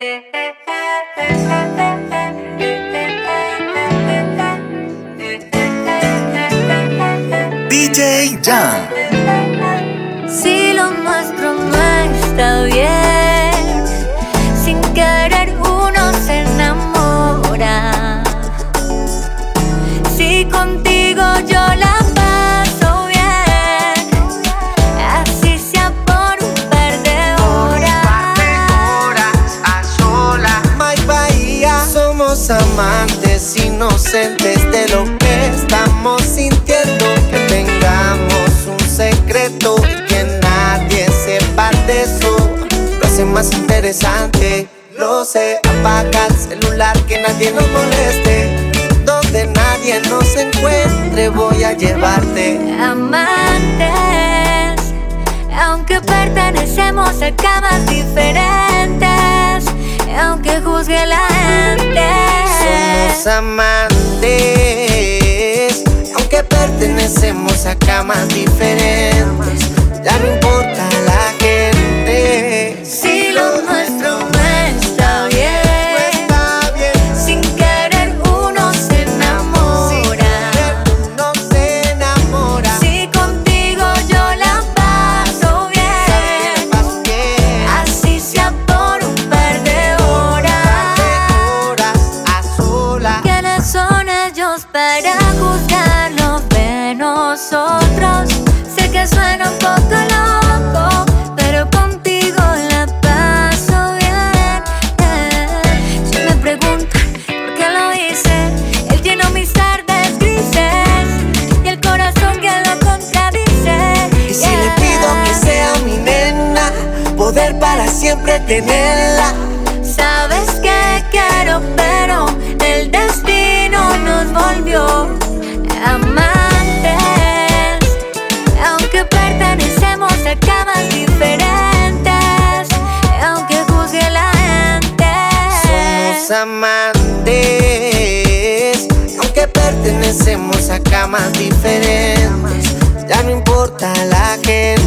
de interesante. Lo sé, apaga el celular que nadie nos moleste. Donde nadie nos encuentre, voy a llevarte. Amantes, aunque pertenecemos a camas diferentes, aunque juzgue la gente. Somos amantes, aunque pertenecemos a camas diferentes. Ya no importa Sé que suena un poco loco, pero contigo la paso bien. Si me preguntan por qué lo hice, él tiene mis tardes grises y el corazón que lo contradice. Y si le pido que sea mi nena, poder para siempre tenerla camas diferentes. Ya no importa la gente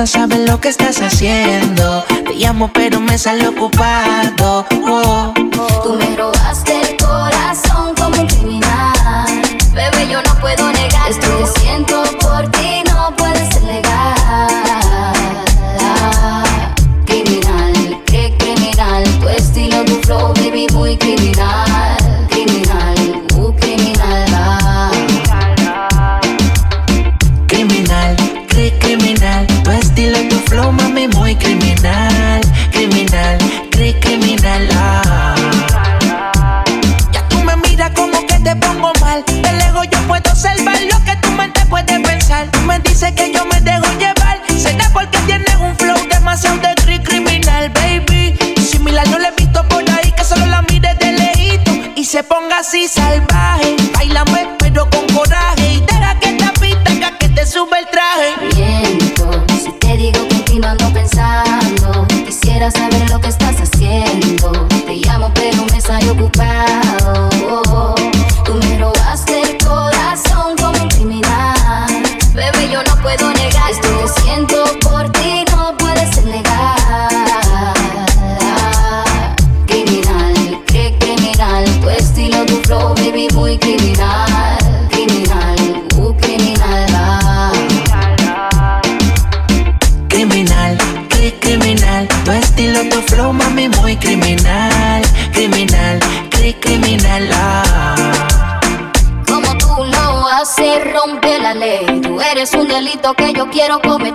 no sabes lo que estás haciendo. Te llamo, pero me sale ocupado. Oh, oh.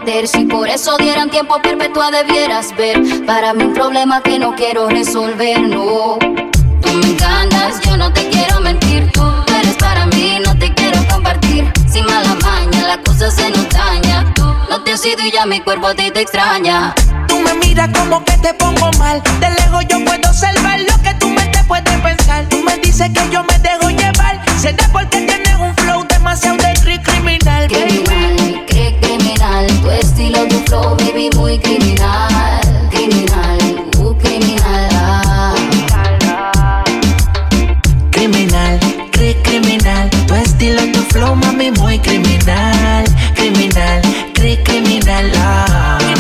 Si por eso dieran tiempo perpetua debieras ver. Para mí un problema que no quiero resolver, no. Tú me encantas, yo no te quiero mentir. Tú eres para mí, no te quiero compartir. Sin mala maña, la cosa se nos daña. No te has ido y ya mi cuerpo te extraña. Tú me miras como que te pongo mal. De lejos yo puedo observar lo que tú me te puedes pensar. Tú me dices que yo me dejo llevar. Será porque tienes un flow demasiado de flow, baby, muy criminal. Criminal, criminal. ah. Criminal, cri criminal. Tu estilo, tu flow, mami, muy criminal. Criminal, cri criminal. Ah.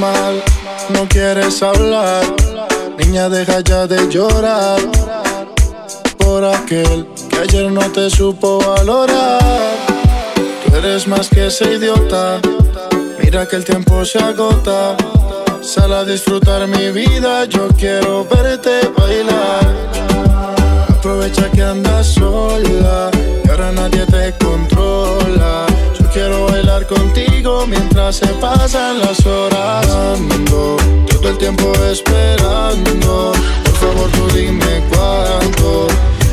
No quieres hablar. Niña, deja ya de llorar. Por aquel que ayer no te supo valorar. Tú eres más que ese idiota. Mira que el tiempo se agota. Sal a disfrutar mi vida, yo quiero verte bailar. Aprovecha que andas sola y ahora nadie te controla. Quiero bailar contigo mientras se pasan las horas. Ando todo el tiempo esperando. Por favor, tú dime cuánto.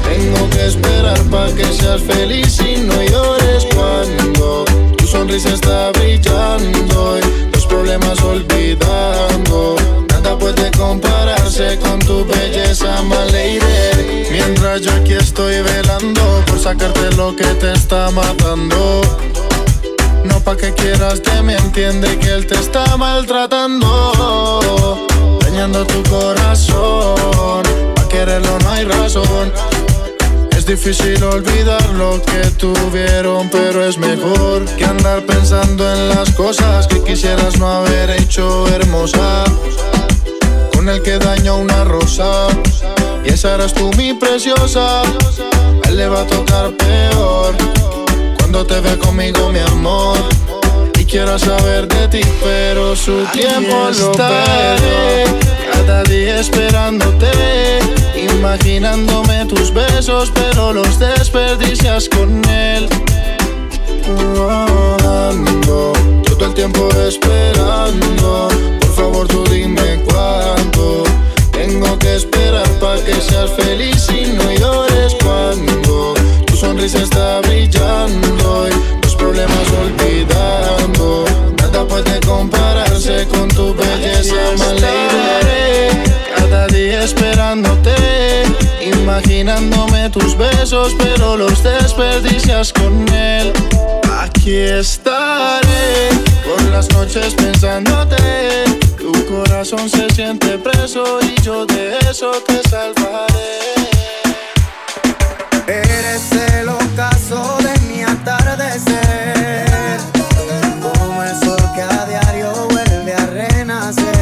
Tengo que esperar para que seas feliz y no llores cuando tu sonrisa está brillando y los problemas olvidando. Nada puede compararse con tu belleza, my lady. Mientras yo aquí estoy velando por sacarte lo que te está matando. Pa' que quieras que me entiende que él te está maltratando. Dañando tu corazón. Pa' quererlo no hay razón. Es difícil olvidar lo que tuvieron, pero es mejor que andar pensando en las cosas que quisieras no haber hecho hermosa. Con el que dañó una rosa, y esa eras tú mi preciosa. A él le va a tocar peor cuando te ve conmigo, mi amor. Y quiero saber de ti, pero su tiempo lo perdí. Cada día esperándote, imaginándome tus besos, pero los desperdicias con él. Ando todo el tiempo esperando. Por favor, tú dime cuánto. Tengo que esperar para que seas feliz y no llores cuando sonrisa está brillando y los problemas olvidando. Nada puede compararse con tu belleza, lady. Cada día esperándote, imaginándome tus besos, pero los desperdicias con él. Aquí estaré por las noches pensándote. Tu corazón se siente preso y yo de eso te salvaré. Eres el ocaso de mi atardecer. Como el sol que a diario vuelve a renacer.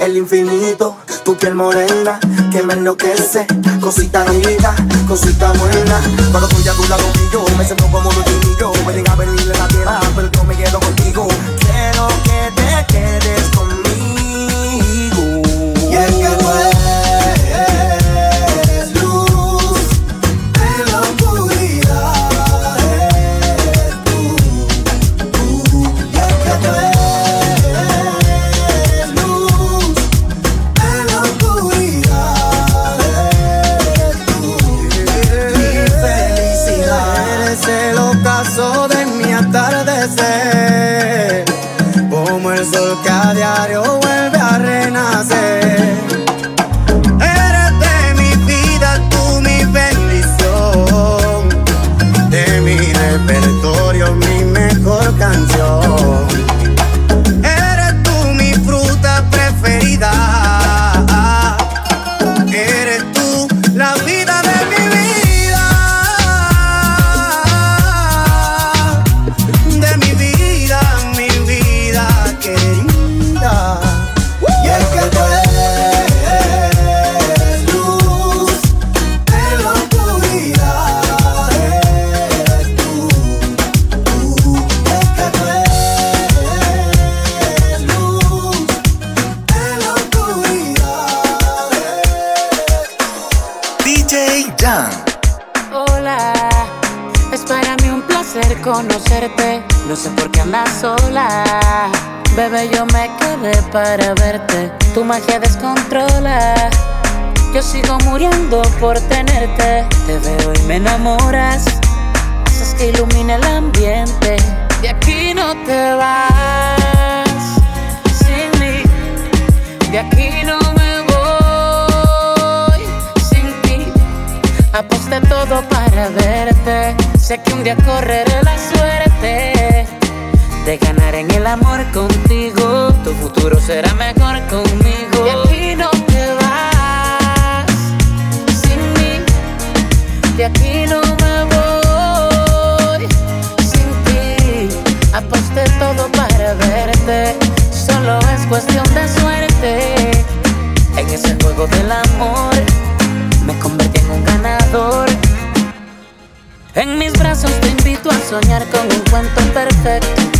El infinito. Tu piel morena, que me enloquece. Cosita rica, cosita buena. Cuando estoy a tu lado y yo me siento como un niño. Pueden en la tierra, pero yo me quedo contigo. Quiero que te quedes para verte. Tu magia descontrola. Yo sigo muriendo por tenerte. Te veo y me enamoras. Haces que ilumine el ambiente. De aquí no te vas sin mí. De aquí no me voy sin ti. Aposté todo para verte. Sé que un día correré la suerte de ganar en el amor contigo. Tu futuro será mejor conmigo. Y aquí no te vas sin mí. De aquí no me voy sin ti. Aposté todo para verte. Solo es cuestión de suerte. En ese juego del amor me convertí en un ganador. En mis brazos te invito a soñar con un cuento perfecto.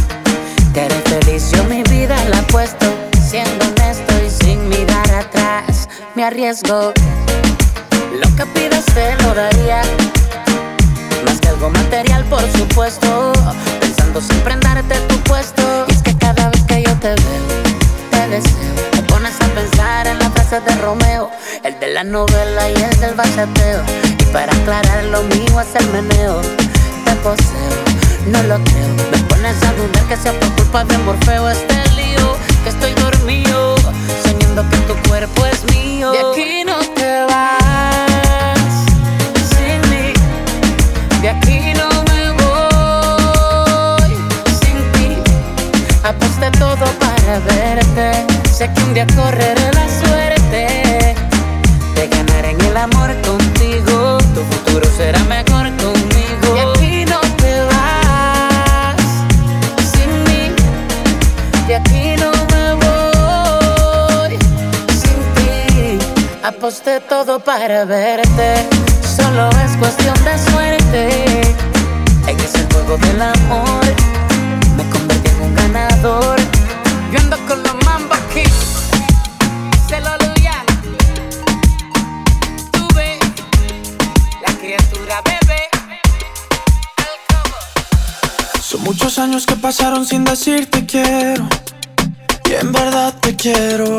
Que haré feliz, yo mi vida la apuesto. Siendo honesto y sin mirar atrás, me arriesgo. Lo que pidas te lo daría. Más que algo material, por supuesto. Pensando siempre en darte tu puesto. Y es que cada vez que yo te veo, te deseo. Te pones a pensar en la frase de Romeo, el de la novela y el del bachateo. Y para aclarar lo mío es el meneo. Te poseo, no lo creo. Me pones a dudar que sea por culpa de Morfeo este lío. Que estoy dormido, soñando que tu cuerpo es mío. De aquí no te vas sin mí. De aquí no me voy sin ti. Aposté todo para verte. Sé que un día correré la suerte de ganar en el amor contigo. Tu futuro será mejor Aposté todo para verte. Solo es cuestión de suerte. En ese juego del amor me convertí en un ganador. Yo ando con los Mamba Kings. Se lo Luyan. Tuve la criatura bebé. Son muchos años que pasaron sin decirte quiero. Y en verdad te quiero.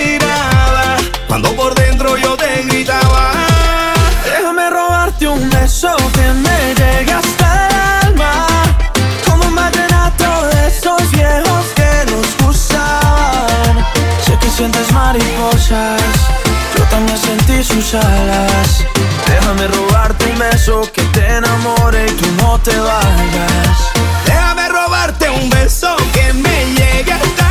Cuando por dentro yo te gritaba. Déjame robarte un beso que me llegue hasta el alma. Como un vallenato de esos viejos que nos gustaban. Sé que sientes mariposas, yo también sentí sus alas. Déjame robarte un beso que te enamore y tú no te vayas. Déjame robarte un beso que me llegue hasta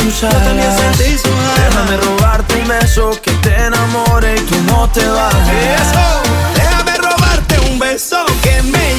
sus alas. Yo también sentí sus alas. Déjame robarte un beso que te enamore y tú no te vayas. Eso. Déjame robarte un beso que me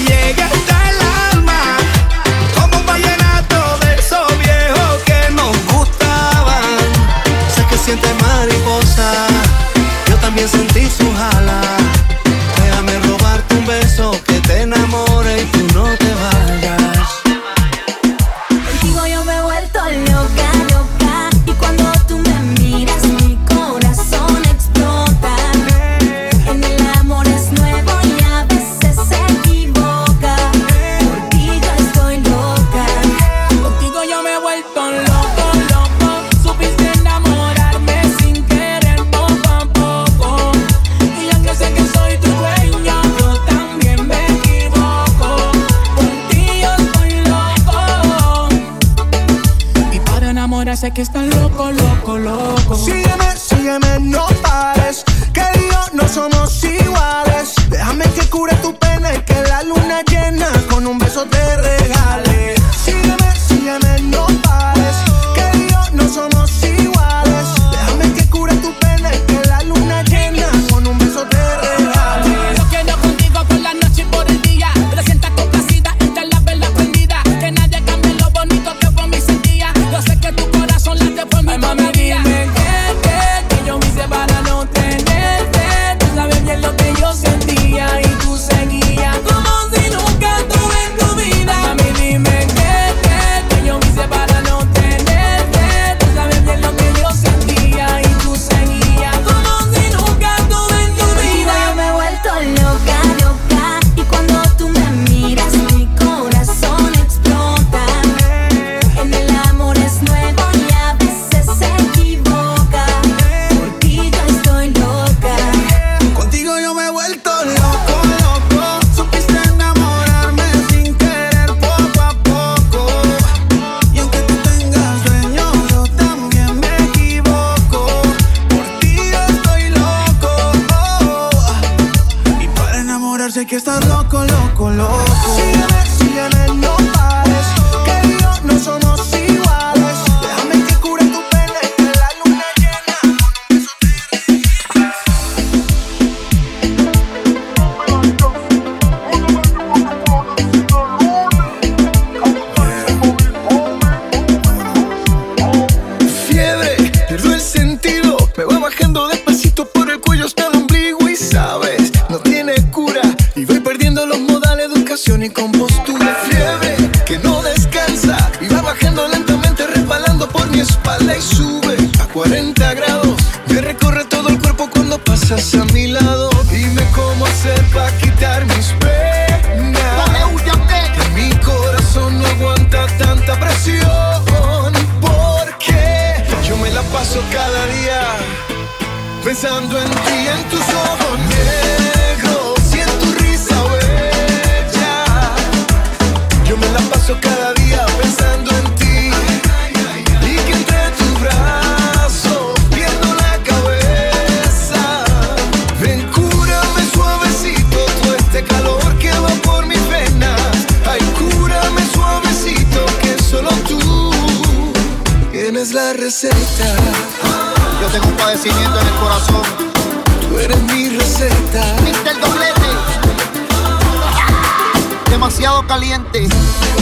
caliente.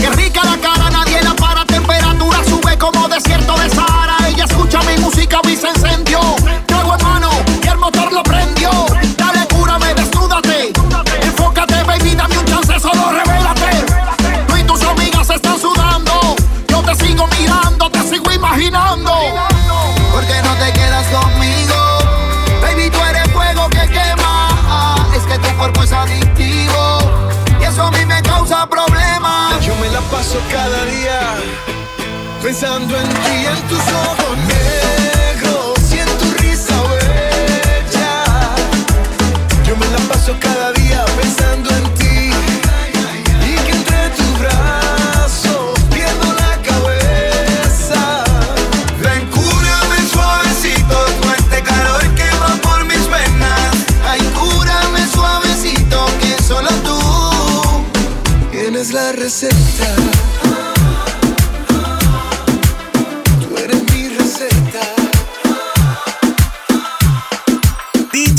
Qué rica la cara, nadie la para. Temperatura sube como desierto de Sahara. Ella escucha mi música, vi se. Pensando en ti, en tus ojos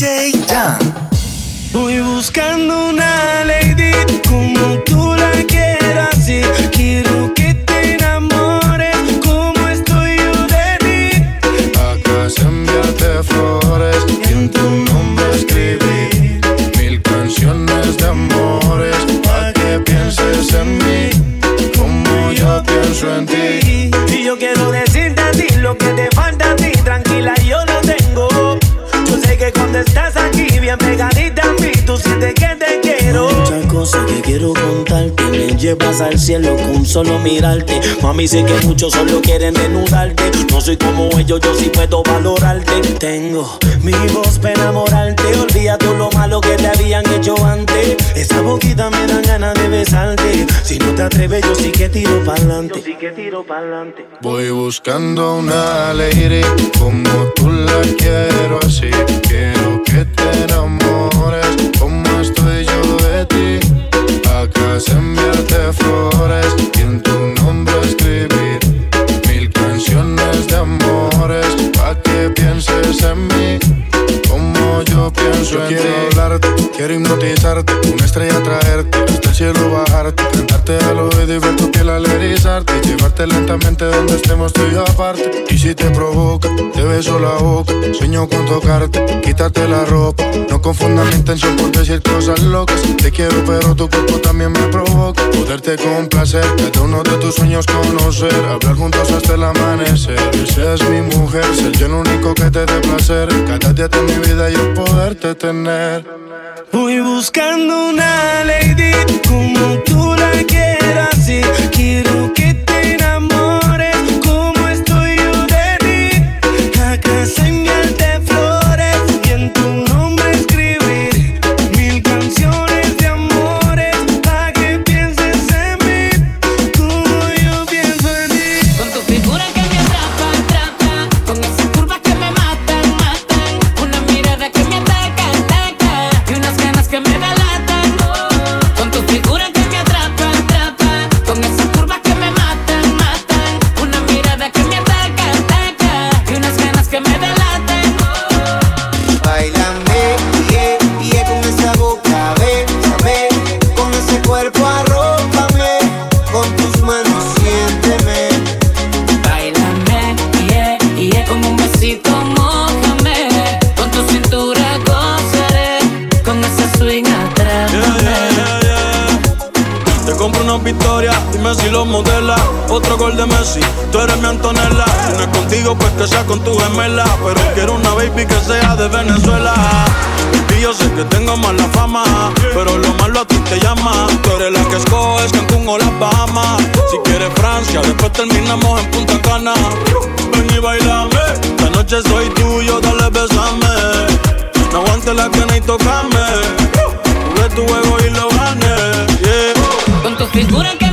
DJ Jan. Voy buscando una lady como tú quiero contarte. Me llevas al cielo con solo mirarte. Mami, sé que muchos solo quieren denudarte No soy como ellos, yo sí puedo valorarte. Tengo mi voz para enamorarte. Olvida todo lo malo que te habían hecho antes. Esa boquita me dan ganas de besarte. Si no te atreves, yo sí que tiro pa'lante. Sí que tiro pa'lante. Voy buscando una lady como tú la quiero así. Quiero que te enamores como estoy yo de ti. Acá se enviarte flores y en tu nombre escribir mil canciones de amores pa' que pienses en mí. Yo pienso en quiero ti. hablarte, quiero hipnotizarte, una estrella traerte, hasta el cielo bajarte, cantarte al oído y ver tu piel al erizarte, y llevarte lentamente donde estemos tú y yo aparte. Y si te provoca, te beso la boca, sueño con tocarte, quitarte la ropa. No confundas mi intención por decir cosas locas. Te quiero, pero tu cuerpo también me provoca. Poderte complacer, que uno de tus sueños conocer, hablar juntos hasta el amanecer. Que seas mi mujer, ser yo el único que te dé placer. Cada día de mi vida yo poderte tener. Voy buscando una lady como tú la quieras y quiero que de Messi, tú eres mi Antonella. No es contigo, pues que sea con tu gemela. Pero quiero una baby que sea de Venezuela. Y yo sé que tengo mala fama, pero lo malo a ti te llama. Tú eres la que escoges Cancún o las Bahamas. Si quieres Francia, después terminamos en Punta Cana. Ven y bailame, esta noche soy tuyo, dale besame. No aguante la cana y tocame. Jugué tu juego y lo gané. Yeah. Con tu figura que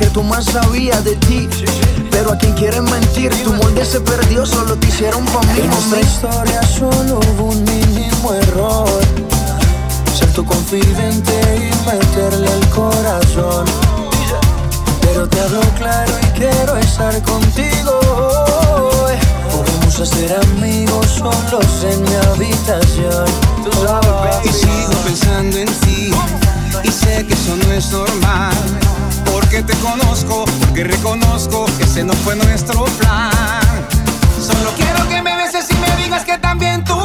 Que secreto más sabía de ti. Pero a quien quieren mentir, tu molde se perdió, solo te hicieron familia. En nuestra historia solo hubo un mínimo error. Ser tu confidente y meterle el corazón. Pero te hablo claro y quiero estar contigo hoy. Podemos hacer amigos solos en mi habitación. Y sigo pensando en ti. Y sé que eso no es normal porque te conozco, porque reconozco que ese no fue nuestro plan. Solo quiero que me beses y me digas que también tú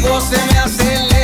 contigo se me acelera.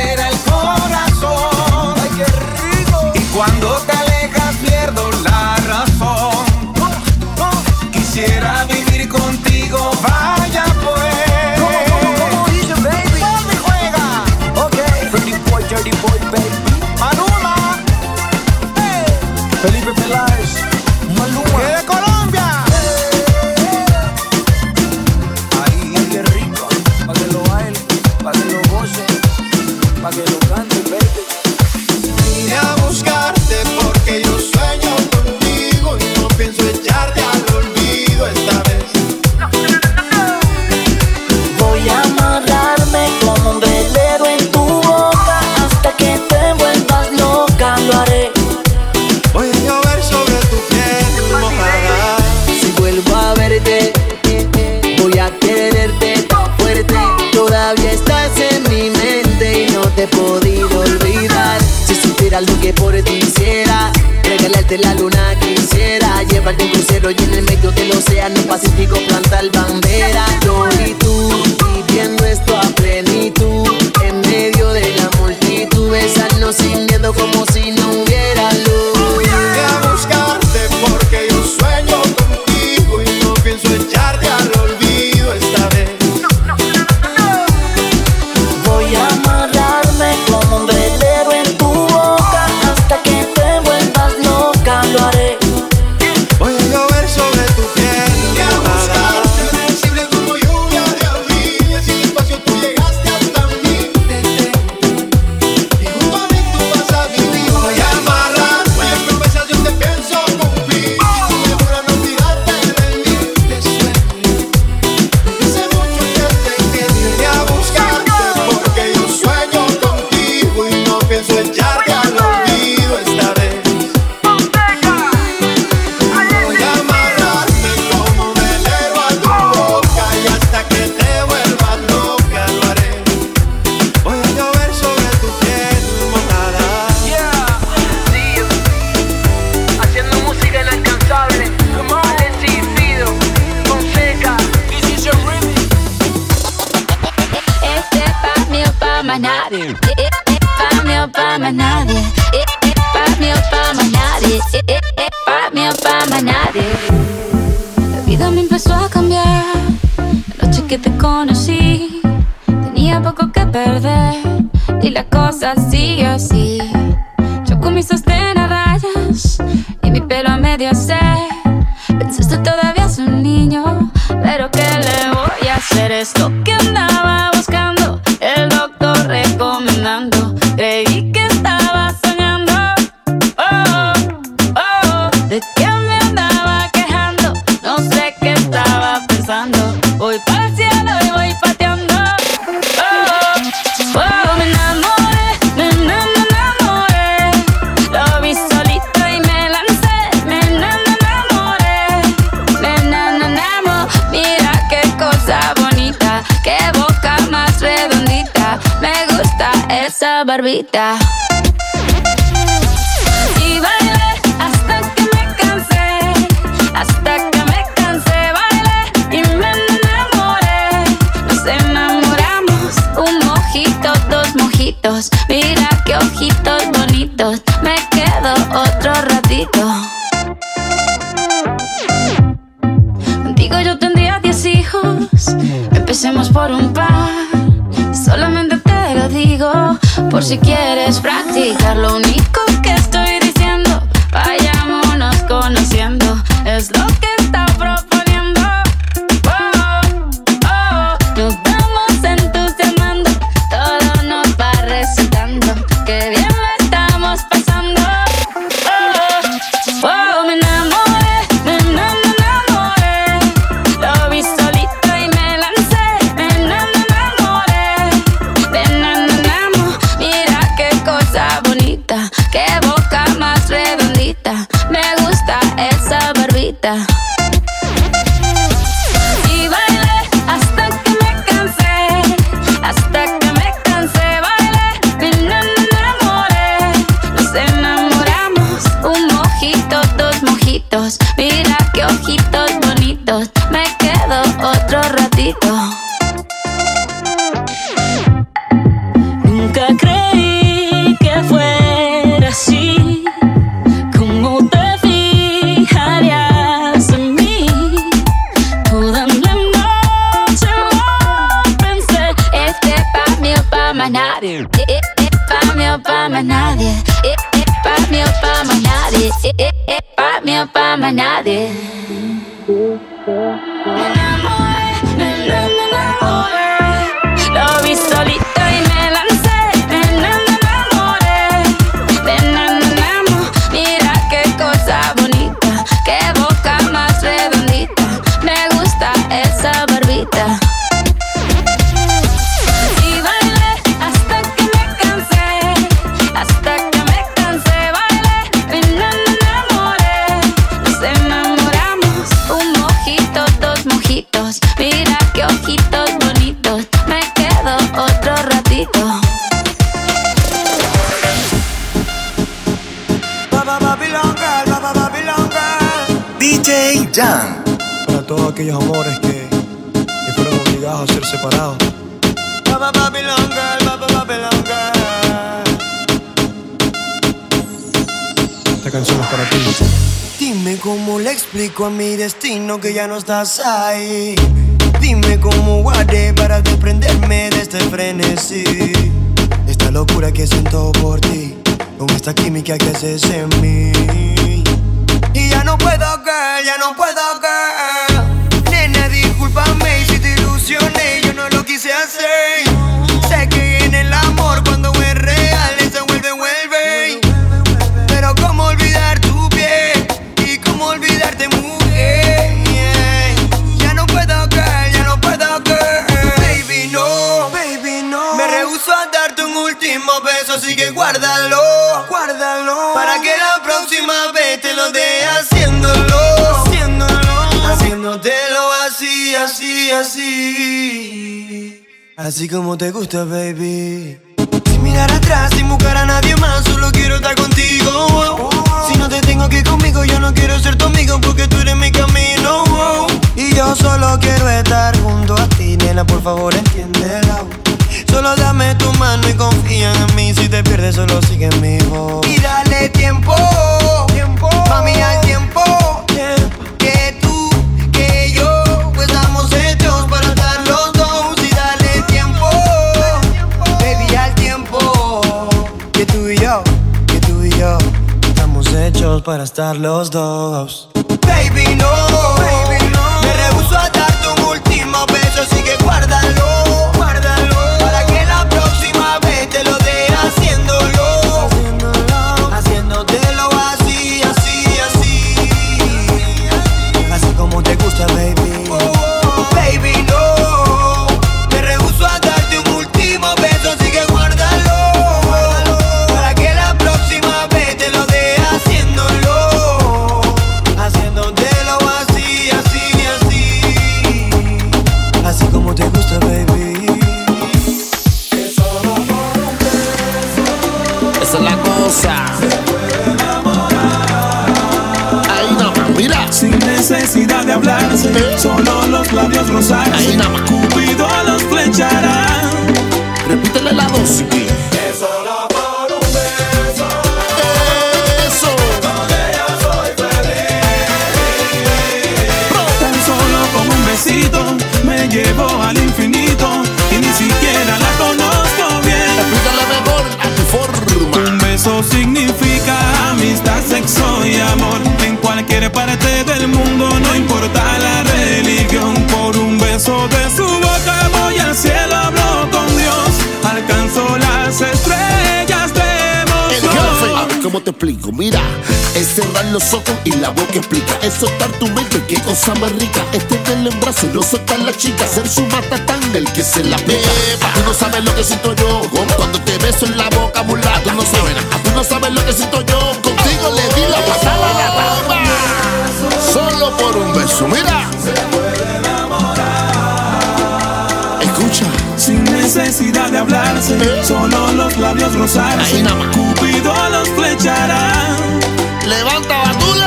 Esa barbita. favorito. DJ Jan. Para todos aquellos amores que, fueron obligados a ser separados. Esta canción es para ti. Dime cómo le explico a mi destino que ya no estás ahí. Dime cómo haré para desprenderme de este frenesí. Esta locura que siento por ti, con esta química que haces en mí. Y ya no puedo, girl, ya no puedo, girl. Nena, discúlpame si te ilusioné, yo no lo quise hacer. Así. Como te gusta, baby. Sin mirar atrás, sin buscar a nadie más, solo quiero estar contigo. Si no te tengo aquí conmigo, yo no quiero ser tu amigo porque tú eres mi camino. Y yo solo quiero estar junto a ti, nena, por favor entiéndelo. Solo dame tu mano y confía en mí. Si te pierdes, solo sigue mi voz. Para estar los dos. Ahí nada más. Cupido los flechará. Repítele la dosis. Eso solo por un beso. Eso. Tan solo con un besito me llevo al infinito y ni siquiera la conozco bien. Explícale mejor a tu forma. Un beso significa amistad, sexo y amor. En cualquier parte del mundo, cómo te explico. Mira, es cerrar los ojos y la boca explica. Es soltar tu mente, qué cosa más rica. Es tenerla en brazos, no soltar la chica. Ser su matatán, el que se la pega. Tú no sabes lo que siento yo cuando te beso en la boca, mulato. Tú no sabes, tú no sabes lo que siento yo. Contigo le di la patada a la dama. Solo por un beso, mira. Necesidad de hablarse, solo los labios rozarse. Ahí nada más. Cupido los flechará. Levanta batule.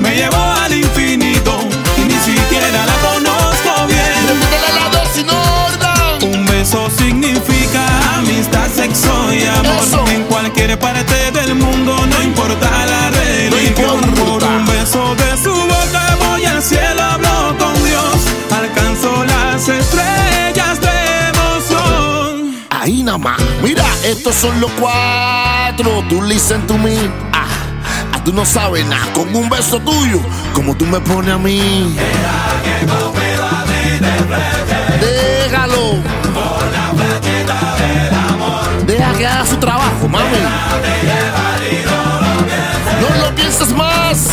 Me llevó al infinito y ni siquiera la conozco bien. La. Un beso significa amistad, sexo y amor. Eso. En cualquier parte de su boca voy al cielo, hablo con Dios. Alcanzo las estrellas de emoción. Ahí nada más. Mira, estos son los cuatro. Tú listen to me. Ah, ah, tú no sabes nada. Con un beso tuyo, como tú me pones a mí. Déjalo. Deja que haga su trabajo, mami. Pienses más.